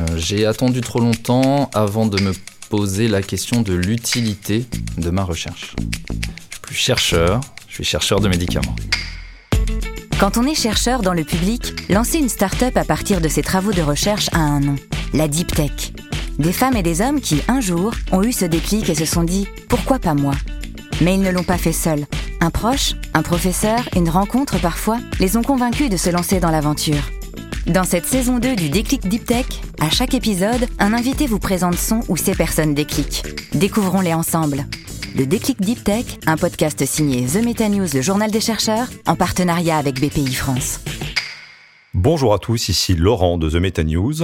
Euh, J'ai attendu trop longtemps avant de me poser la question de l'utilité de ma recherche. Je suis plus chercheur, je suis chercheur de médicaments. Quand on est chercheur dans le public, lancer une start-up à partir de ses travaux de recherche a un nom, la Deep Tech. Des femmes et des hommes qui, un jour, ont eu ce déclic et se sont dit « pourquoi pas moi ?» Mais ils ne l'ont pas fait seuls. Un proche, un professeur, une rencontre parfois, les ont convaincus de se lancer dans l'aventure. Dans cette saison 2 du Déclic Deep Tech, à chaque épisode, un invité vous présente son ou ses personnes déclic. Découvrons-les ensemble. Le Déclic Deep Tech, un podcast signé The Meta News, le journal des chercheurs, en partenariat avec BPI France. Bonjour à tous, ici Laurent de The Meta News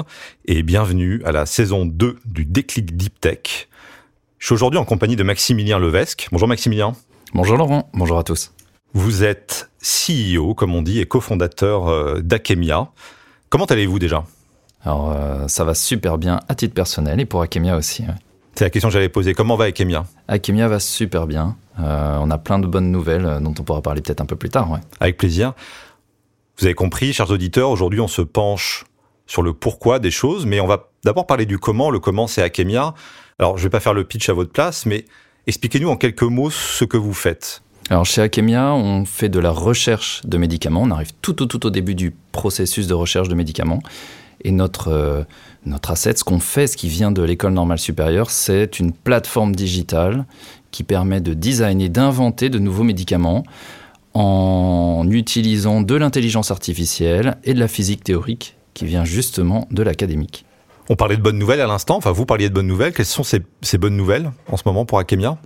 et bienvenue à la saison 2 du Déclic Deep Tech. Je suis aujourd'hui en compagnie de Maximilien Levesque. Bonjour Maximilien. Bonjour Laurent, bonjour à tous. Vous êtes CEO, comme on dit, et cofondateur euh, d'Akemia. Comment allez-vous déjà? Alors euh, ça va super bien à titre personnel et pour Akemia aussi. ouais. C'est la question que j'allais poser. Comment va Akemia? Akemia va super bien. Euh, on a plein de bonnes nouvelles euh, dont on pourra parler peut-être un peu plus tard. Ouais. Avec plaisir. Vous avez compris, chers auditeurs, aujourd'hui on se penche sur le pourquoi des choses, mais on va d'abord parler du comment. Le comment, c'est Akemia. Alors je vais pas faire le pitch à votre place, mais expliquez-nous en quelques mots ce que vous faites. Alors chez Akemia, on fait de la recherche de médicaments. On arrive tout au, tout au début du processus de recherche de médicaments. Et notre, euh, notre asset, ce qu'on fait, ce qui vient de l'école normale supérieure, c'est une plateforme digitale qui permet de designer, d'inventer de nouveaux médicaments en utilisant de l'intelligence artificielle et de la physique théorique qui vient justement de l'académique. On parlait de bonnes nouvelles à l'instant, enfin vous parliez de bonnes nouvelles. Quelles sont ces bonnes nouvelles en ce moment pour Akemia?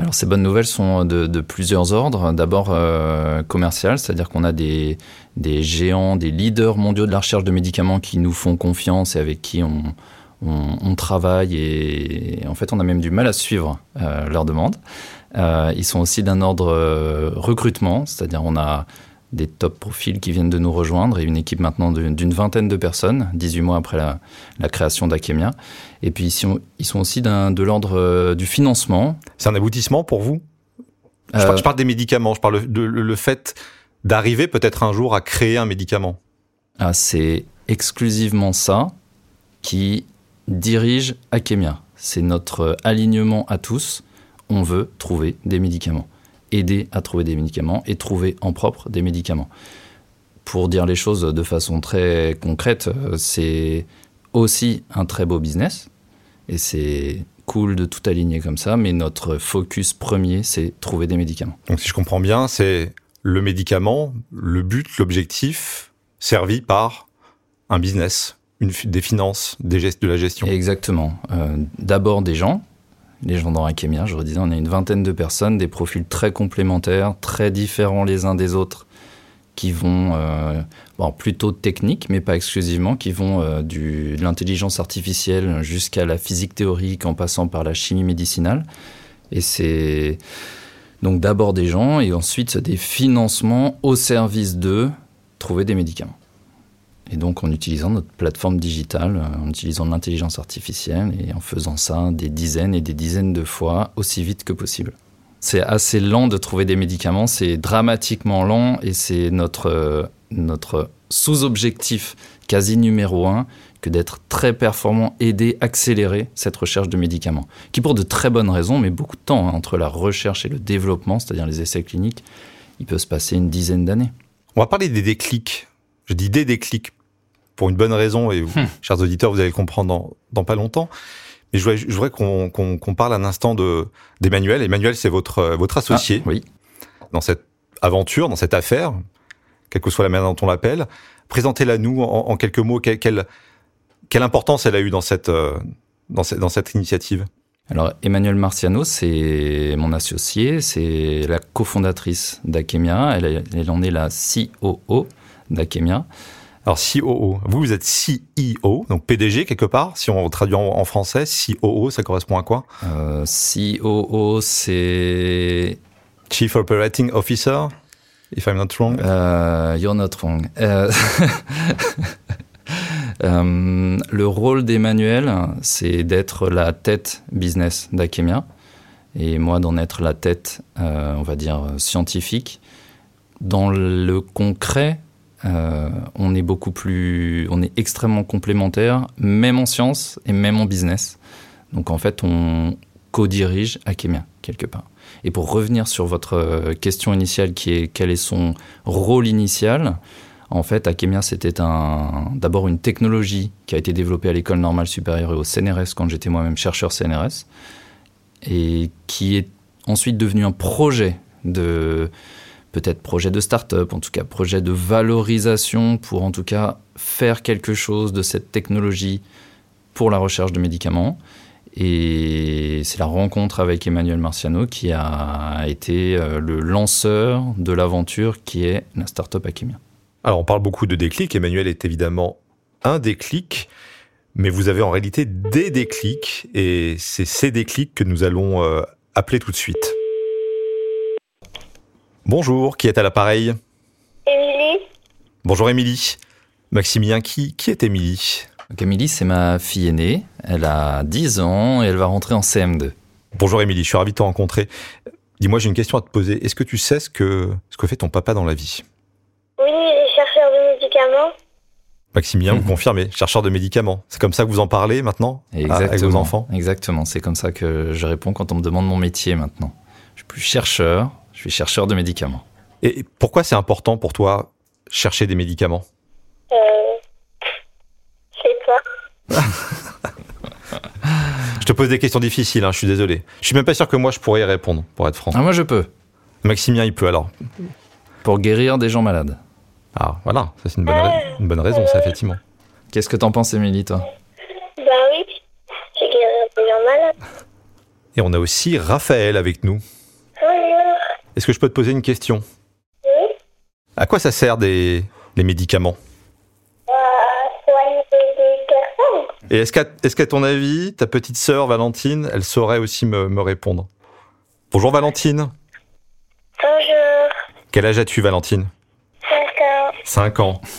Alors ces bonnes nouvelles sont de, plusieurs ordres. D'abord euh, commercial, c'est-à-dire qu'on a des, géants, des leaders mondiaux de la recherche de médicaments qui nous font confiance et avec qui on, travaille et en fait on a même du mal à suivre euh, leurs demandes. Euh, ils sont aussi d'un ordre recrutement, c'est-à-dire on a des top profils qui viennent de nous rejoindre et une équipe maintenant d'une vingtaine de personnes, 18 mois après la, la création d'Akemia. Et puis ils sont, aussi de l'ordre euh, du financement. C'est un aboutissement pour vous? Je, Euh, parle, je parle des médicaments, je parle de le, le fait d'arriver peut-être un jour à créer un médicament. Ah, c'est exclusivement ça qui dirige Akemia. C'est notre alignement à tous. On veut trouver des médicaments, aider à trouver des médicaments et trouver en propre des médicaments. Pour dire les choses de façon très concrète, euh, c'est aussi un très beau business et c'est cool de tout aligner comme ça, mais notre focus premier, c'est trouver des médicaments. Donc si je comprends bien, c'est le médicament, le but, l'objectif, servi par un business, une, des finances, des gestes de la gestion. Exactement. Euh, D'abord des gens, les gens dans Akemia, je redisais, on est une vingtaine de personnes, des profils très complémentaires, très différents les uns des autres, qui vont, euh, bon, plutôt techniques, mais pas exclusivement, qui vont euh, du, de l'intelligence artificielle jusqu'à la physique théorique en passant par la chimie médicinale. Et c'est donc d'abord des gens et ensuite des financements au service d'eux, trouver des médicaments. Et donc en utilisant notre plateforme digitale, euh, en utilisant l'intelligence artificielle et en faisant ça des dizaines et des dizaines de fois aussi vite que possible. C'est assez lent de trouver des médicaments, c'est dramatiquement lent et c'est notre, euh, notre sous-objectif quasi numéro un que d'être très performant, aider, accélérer cette recherche de médicaments. Qui pour de très bonnes raisons, mais beaucoup de temps hein, entre la recherche et le développement, c'est-à-dire les essais cliniques, il peut se passer une dizaine d'années. On va parler des déclics. Je dis des déclics pour une bonne raison et vous, chers auditeurs, vous allez le comprendre dans, dans pas longtemps. Mais je voudrais, je voudrais qu'on parle un instant de d'Emmanuel. Emmanuel, c'est votre euh, votre associé Ah, oui. dans cette aventure, dans cette affaire, quelle que soit la manière dont on l'appelle. Présentez-la nous en, en quelques mots. Quelle, quelle, quelle importance elle a eu dans cette euh, dans cette, dans cette initiative? Alors, Emmanuel Marciano, c'est mon associé, c'est la cofondatrice d'Akemia. Elle en est la COO d'Akemia. Alors COO, vous vous êtes CEO, donc PDG quelque part. Si on traduit en, en français, COO, ça correspond à quoi? Euh, COO, c'est. Chief Operating Officer, if I'm not wrong. Euh, you're not wrong. Euh, euh, le rôle d'Emmanuel, c'est d'être la tête business d'Akemia. Et moi, d'en être la tête, euh, on va dire, scientifique. Dans le concret, on est beaucoup plus, on est extrêmement complémentaires, même en sciences et même en business. Donc en fait, on co-dirige Akemia quelque part. Et pour revenir sur votre question initiale, qui est quel est son rôle initial, en fait, Akemia, c'était d'abord une technologie qui a été développée à l'école normale supérieure et au CNRS quand j'étais moi-même chercheur CNRS, et qui est ensuite devenu un projet de peut-être projet de start-up, en tout cas projet de valorisation pour en tout cas faire quelque chose de cette technologie pour la recherche de médicaments. Et c'est la rencontre avec Emmanuel Marciano qui a été euh, le lanceur de l'aventure qui est la start-up Akemia. Alors on parle beaucoup de déclic, Emmanuel est évidemment un déclic, mais vous avez en réalité des déclics, et c'est ces déclics que nous allons euh, appeler tout de suite. Bonjour, qui est à l'appareil Émilie. Bonjour Émilie. Maximilien, qui, qui est Émilie Émilie, c'est ma fille aînée, elle a 10 ans et elle va rentrer en CM2. Bonjour Émilie, je suis ravi de te rencontrer. Dis-moi, j'ai une question à te poser. Est-ce que tu sais ce que, ce que fait ton papa dans la vie? Oui, chercheur de médicaments. Maximilien, vous confirmez, chercheur de médicaments. C'est comme ça que vous en parlez maintenant Exactement, avec vos enfants? Exactement, c'est comme ça que je réponds quand on me demande mon métier maintenant. Je suis plus chercheur, je suis chercheur de médicaments. Et pourquoi c'est important pour toi chercher des médicaments? Euh. Je sais pas. Je te pose des questions difficiles, hein, je suis désolé. Je suis même pas sûr que moi je pourrais y répondre, pour être franc. Ah, moi je peux, Maximilien, il peut alors. pour guérir des gens malades. Ah, voilà, ça c'est une bonne, ra- une bonne raison, ça, effectivement. Qu'est-ce que t'en penses, Émilie, toi? Bah oui. J'ai guéri des gens malades. Et on a aussi Raphaël avec nous. Est-ce que je peux te poser une question? Oui. À quoi ça sert des, les médicaments? Bah, soigner des personnes. Et est-ce qu'à est ton avis, ta petite sœur Valentine, elle saurait aussi me, me répondre? Bonjour Valentine. Bonjour. Quel âge as-tu Valentine? D'accord. 5 ans.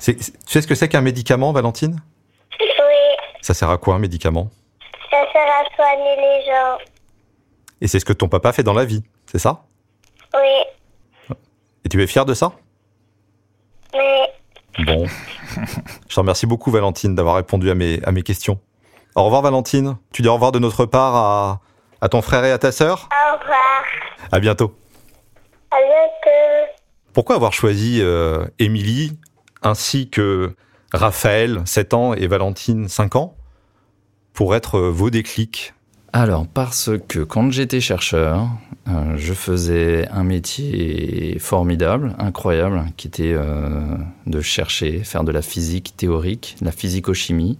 C'est- c'est- tu sais ce que c'est qu'un médicament, Valentine? Oui. Ça sert à quoi un médicament? Ça sert à soigner les gens. Et c'est ce que ton papa fait dans la vie, c'est ça? Et tu es fier de ça? Mais Bon. Je te remercie beaucoup, Valentine, d'avoir répondu à mes, à mes questions. Au revoir, Valentine. Tu dis au revoir de notre part à, à ton frère et à ta sœur? Au revoir. À bientôt. À bientôt. Pourquoi avoir choisi euh, Émilie ainsi que Raphaël, 7 ans, et Valentine, 5 ans, pour être euh, vos déclics? Alors, parce que quand j'étais chercheur, euh, je faisais un métier formidable, incroyable, qui était euh, de chercher, faire de la physique théorique, la physico-chimie,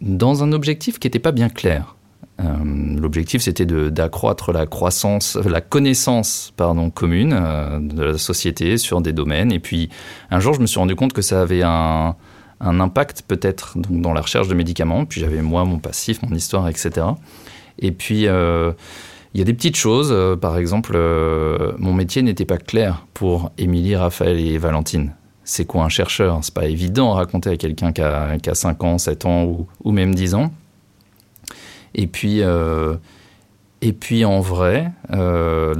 dans un objectif qui n'était pas bien clair. Euh, L'objectif, c'était d'accroître la croissance, la connaissance, commune de la société sur des domaines. Et puis, un jour, je me suis rendu compte que ça avait un, un impact peut-être dans la recherche de médicaments. Puis j'avais moi mon passif, mon histoire, etc. Et puis, euh, il y a des petites choses. euh, par exemple, euh, mon métier n'était pas clair pour Émilie, Raphaël et Valentine. C'est quoi un chercheur? C'est pas évident à raconter à quelqu'un qui a, qui a 5 ans, 7 ans ou, même 10 ans. Et puis, et puis en vrai, le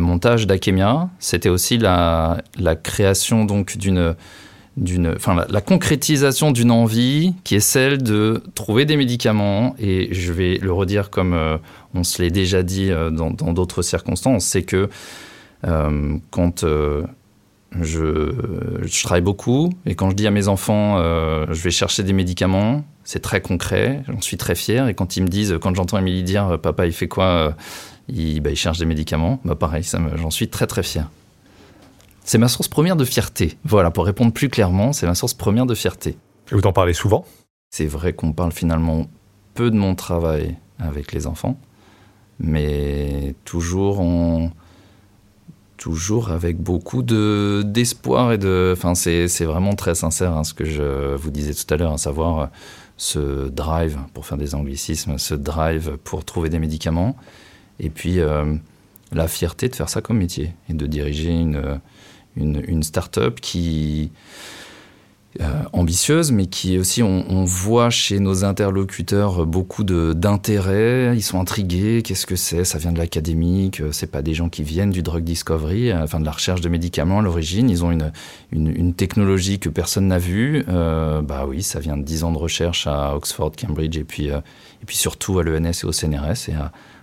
montage d'Akemia, c'était aussi la, la création d'une d'une, la, concrétisation d'une envie qui est celle de trouver des médicaments. Et je vais le redire comme euh, on se l'est déjà dit euh, dans d'autres circonstances, c'est que euh, quand je, travaille beaucoup et quand je dis à mes enfants je vais chercher des médicaments, c'est très concret, j'en suis très fier. Et quand ils me disent, quand j'entends Émilie dire papa il fait quoi il, bah, cherche des médicaments, bah pareil, j'en suis très très fier. C'est ma source première de fierté. Voilà, pour répondre plus clairement, c'est ma source première de fierté. Et vous en parlez souvent C'est vrai qu'on parle finalement peu de mon travail avec les enfants, mais toujours toujours avec beaucoup de d'espoir et de enfin c'est vraiment très sincère hein, ce que je vous disais tout à l'heure à savoir ce drive pour faire des anglicismes ce drive pour trouver des médicaments et puis euh, la fierté de faire ça comme métier et de diriger une une, une start-up qui euh, ambitieuse, mais qui aussi, on, voit chez nos interlocuteurs beaucoup d'intérêt. Ils sont intrigués. Qu'est-ce que c'est? Ça vient de l'académique. C'est pas des gens qui viennent du drug discovery, euh, enfin de la recherche de médicaments à l'origine. Ils ont une, une, technologie que personne n'a vue. Euh, bah oui, ça vient de 10 ans de recherche à Oxford, Cambridge, et puis, euh, et puis surtout à l'ENS et au CNRS, et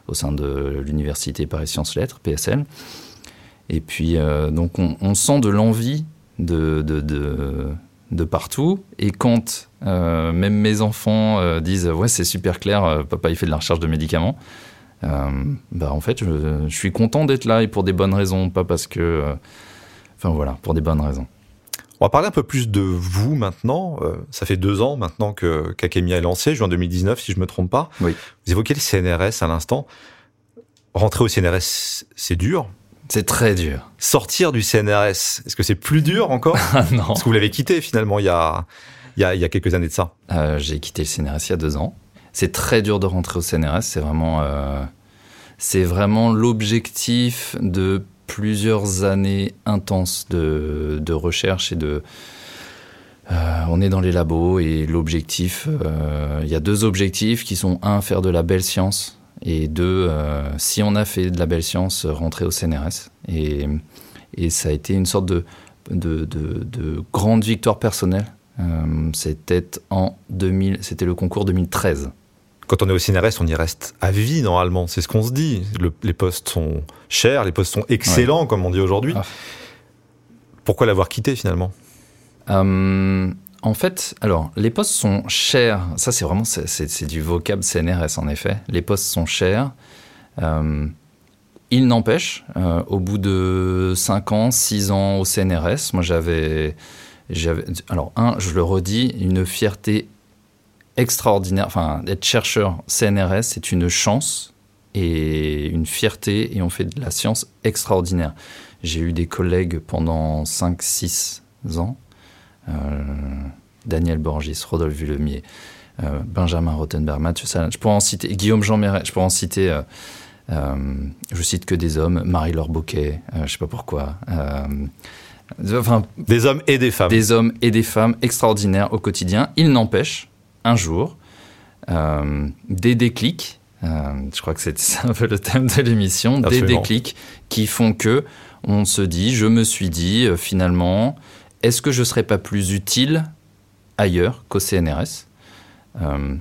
au sein de l'Université Paris Sciences Lettres, PSL. Et puis, euh, donc, on, on, sent de l'envie de, de, de de partout. Et quand euh, même mes enfants euh, disent ouais c'est super clair, papa il fait de la recherche de médicaments, bah en fait je, je suis content d'être là et pour des bonnes raisons, pas parce que, enfin voilà, pour des bonnes raisons. On va parler un peu plus de vous maintenant. ça fait deux ans maintenant que qu'Akemia est lancé, juin 2019 si je me trompe pas. Oui. Vous évoquez le CNRS à l'instant. Rentrer au CNRS, c'est dur. C'est très dur. Sortir du CNRS, est-ce que c'est plus dur encore Non. Parce que vous l'avez quitté finalement il y a, il y a, il y a quelques années de ça. Euh, J'ai quitté le CNRS il y a deux ans. C'est très dur de rentrer au CNRS. C'est vraiment, euh, c'est vraiment l'objectif de plusieurs années intenses de, de recherche et de. Euh, on est dans les labos et l'objectif, il y a deux objectifs qui sont un, faire de la belle science et deux, euh, si on a fait de la belle science, rentrer au CNRS. Et, et ça a été une sorte de, de, de, de grande victoire personnelle. Euh, c'était en 2000, c'était le concours 2013. Quand on est au CNRS, on y reste à vie normalement. C'est ce qu'on se dit. Le, les postes sont chers, les postes sont excellents, ouais. comme on dit aujourd'hui. Ah. Pourquoi l'avoir quitté finalement? Euh, en fait, alors, les postes sont chers. Ça, c'est vraiment, c'est du vocable CNRS, en effet. Les postes sont chers. Euh, il n'empêche, euh, au bout de 5 ans, 6 ans au CNRS, moi, j'avais, alors, un, je le redis, une fierté extraordinaire. Enfin, être chercheur CNRS, c'est une chance et une fierté, et on fait de la science extraordinaire. J'ai eu des collègues pendant 5, 6 ans Daniel Borgis, Rodolphe Villemier, euh, Benjamin Rottenberg, Mathieu Salin, je pourrais en citer, Guillaume Jean Méret, je pourrais en citer, euh, euh, je cite que des hommes, Marie-Laure Bocquet, je sais pas pourquoi. enfin, des hommes et des femmes. Des hommes et des femmes extraordinaires au quotidien. Il n'empêche, un jour, des déclics, je crois que c'est un peu le thème de l'émission, des déclics qui font que on se dit, je me suis dit, finalement, est-ce que je ne serais pas plus utile ailleurs qu'au CNRS euh,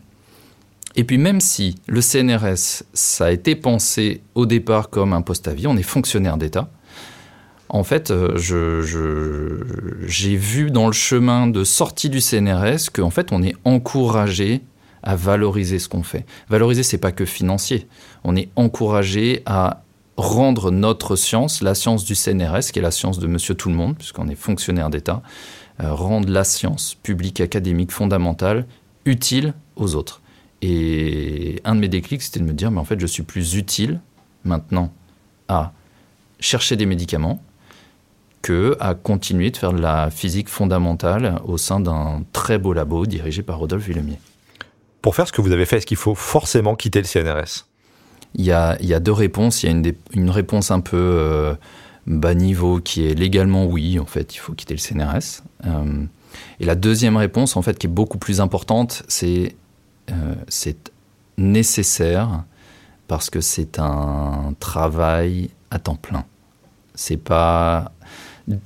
Et puis même si le CNRS, ça a été pensé au départ comme un poste à vie, on est fonctionnaire d'État, en fait, euh, j'ai vu dans le chemin de sortie du CNRS qu'en fait, on est encouragé à valoriser ce qu'on fait. Valoriser, c'est pas que financier. On est encouragé à rendre notre science, la science du CNRS, qui est la science de monsieur tout le monde, puisqu'on est fonctionnaire d'État, euh, rendre la science publique, académique, fondamentale, utile aux autres. Et un de mes déclics, c'était de me dire, mais en fait, je suis plus utile maintenant à chercher des médicaments que à continuer de faire de la physique fondamentale au sein d'un très beau labo dirigé par Rodolphe Villemier. Pour faire ce que vous avez fait, est-ce qu'il faut forcément quitter le CNRS il y, a, y a deux réponses. Il y a une, une réponse un peu euh, bas niveau qui est légalement oui, en fait, il faut quitter le CNRS. Euh, et la deuxième réponse, en fait, qui est beaucoup plus importante, c'est euh, c'est nécessaire parce que c'est un travail à temps plein. C'est pas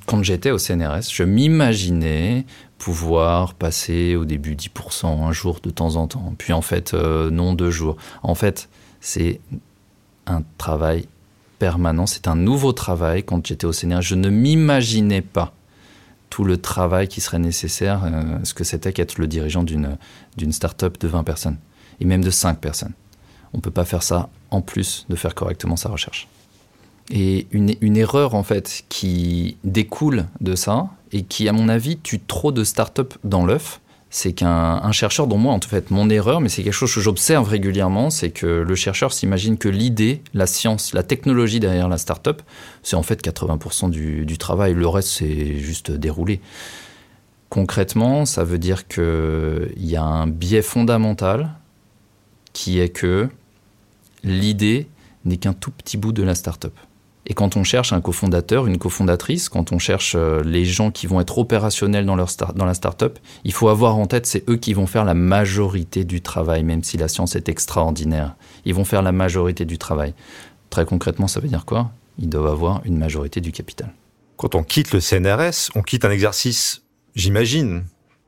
quand j'étais au CNRS, je m'imaginais pouvoir passer au début 10% un jour de temps en temps, puis en fait non deux jours. En fait, c'est un travail permanent, c'est un nouveau travail. Quand j'étais au CNRS, je ne m'imaginais pas tout le travail qui serait nécessaire, euh, ce que c'était qu'être le dirigeant d'une start-up de 20 personnes, et même de 5 personnes. On ne peut pas faire ça en plus de faire correctement sa recherche. Et une, une, erreur, en fait, qui découle de ça, et qui, à mon avis, tue trop de start-up dans l'œuf, c'est qu'un chercheur, dont moi, en fait, mon erreur, mais c'est quelque chose que j'observe régulièrement, c'est que le chercheur s'imagine que l'idée, la science, la technologie derrière la start-up, c'est en fait 80% du, travail. Le reste, c'est juste dérouler. Concrètement, ça veut dire qu'il y a un biais fondamental qui est que l'idée n'est qu'un tout petit bout de la start-up. Et quand on cherche un cofondateur, une cofondatrice, quand on cherche euh, les gens qui vont être opérationnels dans, leur dans la startup, il faut avoir en tête, c'est eux qui vont faire la majorité du travail, même si la science est extraordinaire. Ils vont faire la majorité du travail. Très concrètement, ça veut dire quoi? Ils doivent avoir une majorité du capital. Quand on quitte le CNRS, on quitte un exercice, j'imagine,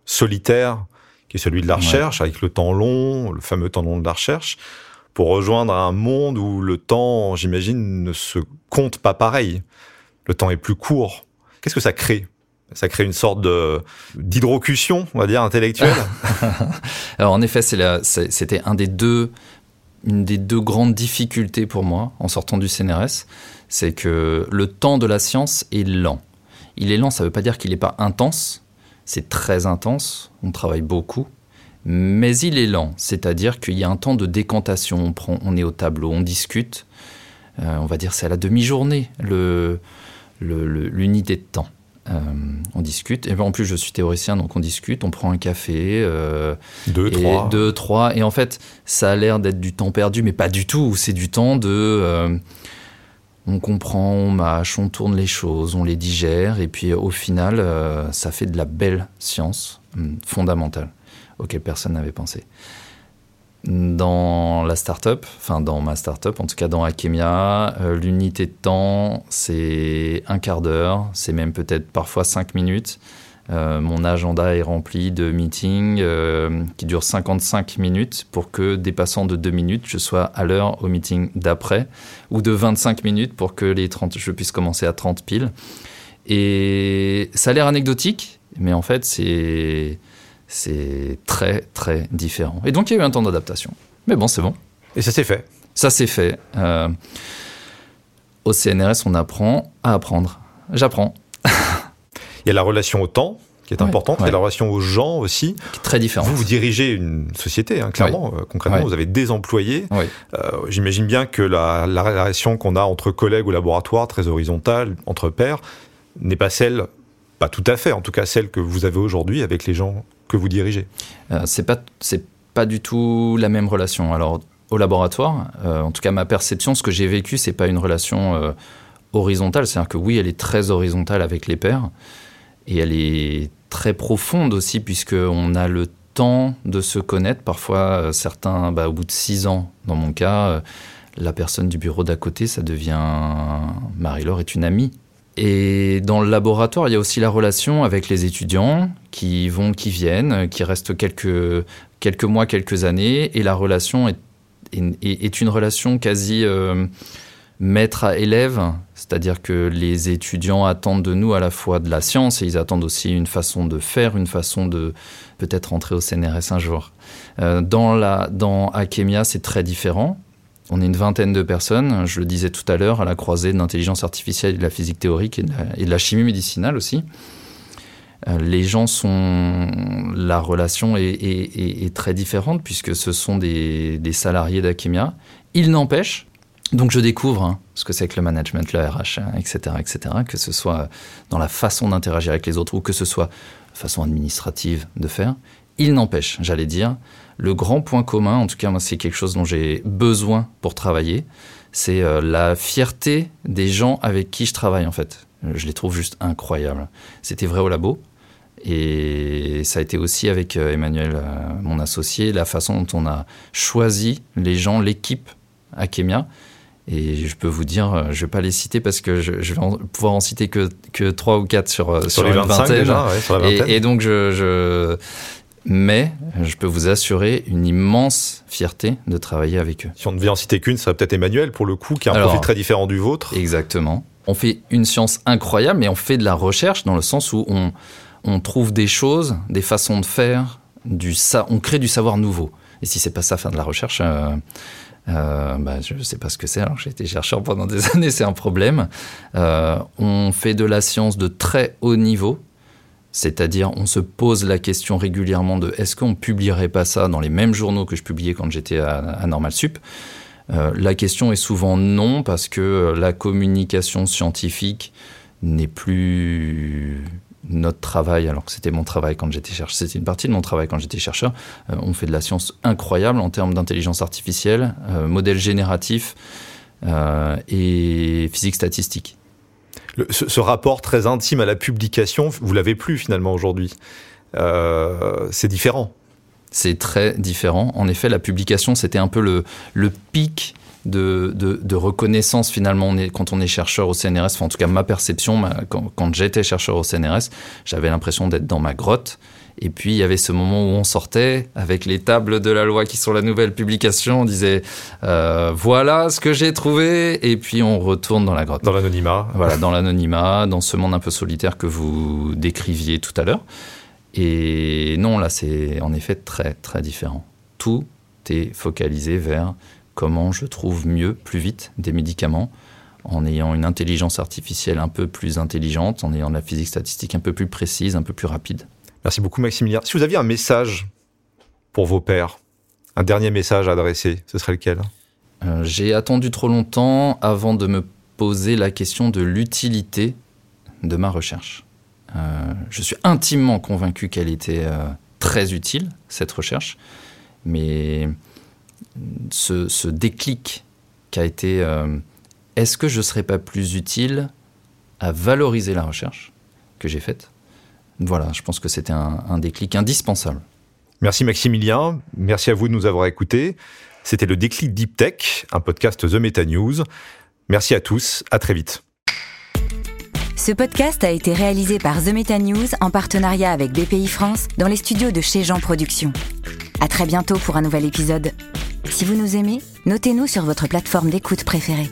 solitaire, qui est celui de la recherche, avec le temps long, le fameux temps long de la recherche pour rejoindre un monde où le temps, j'imagine, ne se compte pas pareil. Le temps est plus court. Qu'est-ce que ça crée? Ça crée une sorte d'hydrocution, on va dire, intellectuelle? Alors en effet, c'était un des deux, une des deux grandes difficultés pour moi en sortant du CNRS, c'est que le temps de la science est lent. Il est lent, ça ne veut pas dire qu'il n'est pas intense. C'est très intense. On travaille beaucoup, mais il est lent, c'est-à-dire qu'il y a un temps de décantation. On, prend, on est au tableau, on discute. Euh, on va dire c'est à la demi-journée l'unité de temps. Euh, on discute. Et ben, en plus, je suis théoricien, donc on discute, on prend un café. Euh, deux, trois. Deux, trois. Et en fait, ça a l'air d'être du temps perdu, mais pas du tout. C'est du temps de. on comprend, on mâche, on tourne les choses, on les digère. Et puis au final, ça fait de la belle science hum, fondamentale auquel personne n'avait pensé. Dans la startup, enfin dans ma startup, en tout cas dans Akemia, euh, l'unité de temps, c'est un quart d'heure, c'est même peut-être parfois cinq minutes. Euh, mon agenda est rempli de meetings euh, qui durent 55 minutes pour que, dépassant de 2 minutes, je sois à l'heure au meeting d'après, ou de 25 minutes pour que les 30, je puisse commencer à 30 piles. Et ça a l'air anecdotique, mais en fait, c'est c'est très très différent. Et donc il y a eu un temps d'adaptation. Mais bon, c'est bon. Et ça s'est fait. Ça s'est fait. Euh, au CNRS, on apprend à apprendre. J'apprends. il y a la relation au temps qui est importante, il y a la relation aux gens aussi. Qui est très différente. Vous, vous dirigez une société, hein, clairement, euh, concrètement, vous avez des employés. Euh, j'imagine bien que la, la relation qu'on a entre collègues au laboratoire, très horizontale, entre pairs, n'est pas celle, pas tout à fait, en tout cas celle que vous avez aujourd'hui avec les gens que vous dirigez euh, C'est pas pas du tout la même relation. Alors au laboratoire, euh, en tout cas ma perception, ce que j'ai vécu, c'est pas une relation euh, horizontale. C'est-à-dire que oui, elle est très horizontale avec les pairs et elle est très profonde aussi puisque on a le temps de se connaître. Parfois, certains, bah, au bout de six ans, dans mon cas, la personne du bureau d'à côté, ça devient Marie-Laure est une amie. Et dans le laboratoire, il y a aussi la relation avec les étudiants qui vont, qui viennent, qui restent quelques, quelques mois, quelques années. Et la relation est, une relation quasi euh, maître à élève, c'est-à-dire que les étudiants attendent de nous à la fois de la science et ils attendent aussi une façon de faire, une façon de peut-être entrer au CNRS un jour. Euh, dans, la, dans Akemia, c'est très différent. On est une vingtaine de personnes, je le disais tout à l'heure, à la croisée de l'intelligence artificielle de la physique théorique et de la, chimie médicinale aussi. Euh, les gens sont. La relation est, très différente puisque ce sont des, salariés d'Akemia. Il n'empêche, donc je découvre hein, ce que c'est que le management, le RH, etc., etc., que ce soit dans la façon d'interagir avec les autres ou que ce soit façon administrative de faire. Il n'empêche, j'allais dire, le grand point commun, en tout cas, c'est quelque chose dont j'ai besoin pour travailler, c'est euh, la fierté des gens avec qui je travaille, en fait. Je les trouve juste incroyables. C'était vrai au labo. Et ça a été aussi avec euh, Emmanuel, euh, mon associé, la façon dont on a choisi les gens, l'équipe à Kemia. Et je peux vous dire, je ne vais pas les citer parce que je, vais pouvoir en citer que, que 3 ou 4 sur, sur, les 25 Déjà, sur la et, et, donc, je, je, mais je peux vous assurer une immense fierté de travailler avec eux. Si on ne devait en citer qu'une, ça serait peut-être Emmanuel, pour le coup, qui a un profil très différent du vôtre. Exactement. On fait une science incroyable, mais on fait de la recherche dans le sens où on, on trouve des choses, des façons de faire, du on crée du savoir nouveau. Et si c'est pas ça, faire de la recherche, euh, euh, bah, je ne sais pas ce que c'est. Alors j'ai été chercheur pendant des années, c'est un problème. Euh, on fait de la science de très haut niveau c'est-à-dire, on se pose la question régulièrement de est-ce qu'on publierait pas ça dans les mêmes journaux que je publiais quand j'étais à, Normal Sup? Euh, La question est souvent non, parce que euh, la communication scientifique n'est plus notre travail, alors que c'était mon travail quand j'étais chercheur, c'était une partie de mon travail quand j'étais chercheur. Euh, on fait de la science incroyable en termes d'intelligence artificielle, modèle génératif, et physique statistique. Ce, rapport très intime à la publication, vous l'avez plus finalement aujourd'hui. Euh, c'est différent. C'est très différent. En effet, la publication, c'était un peu le, pic de, reconnaissance finalement quand on est chercheur au CNRS. En tout cas, ma perception, quand, quand j'étais chercheur au CNRS, j'avais l'impression d'être dans ma grotte. Et puis il y avait ce moment où on sortait avec les tables de la loi qui sont la nouvelle publication. On disait euh, voilà ce que j'ai trouvé, et puis on retourne dans la grotte. Dans l'anonymat. Voilà, dans l'anonymat, dans ce monde un peu solitaire que vous décriviez tout à l'heure. Et non, là, c'est en effet très très différent. Tout est focalisé vers comment je trouve mieux, plus vite, des médicaments en ayant une intelligence artificielle un peu plus intelligente, en ayant de la physique statistique un peu plus précise, un peu plus rapide. Merci beaucoup Maximilien. Si vous aviez un message pour vos pères, un dernier message à adresser, ce serait lequel? Euh, J'ai attendu trop longtemps avant de me poser la question de l'utilité de ma recherche. Euh, je suis intimement convaincu qu'elle était euh, très utile, cette recherche, mais ce, déclic qui a été est-ce que je ne serais pas plus utile à valoriser la recherche que j'ai faite? Voilà, je pense que c'était un, un, déclic indispensable. Merci Maximilien, merci à vous de nous avoir écoutés. C'était le déclic Deep Tech, un podcast The Meta News. Merci à tous, à très vite. Ce podcast a été réalisé par The Meta News en partenariat avec BPI France dans les studios de chez Jean Productions. À très bientôt pour un nouvel épisode. Si vous nous aimez, notez-nous sur votre plateforme d'écoute préférée.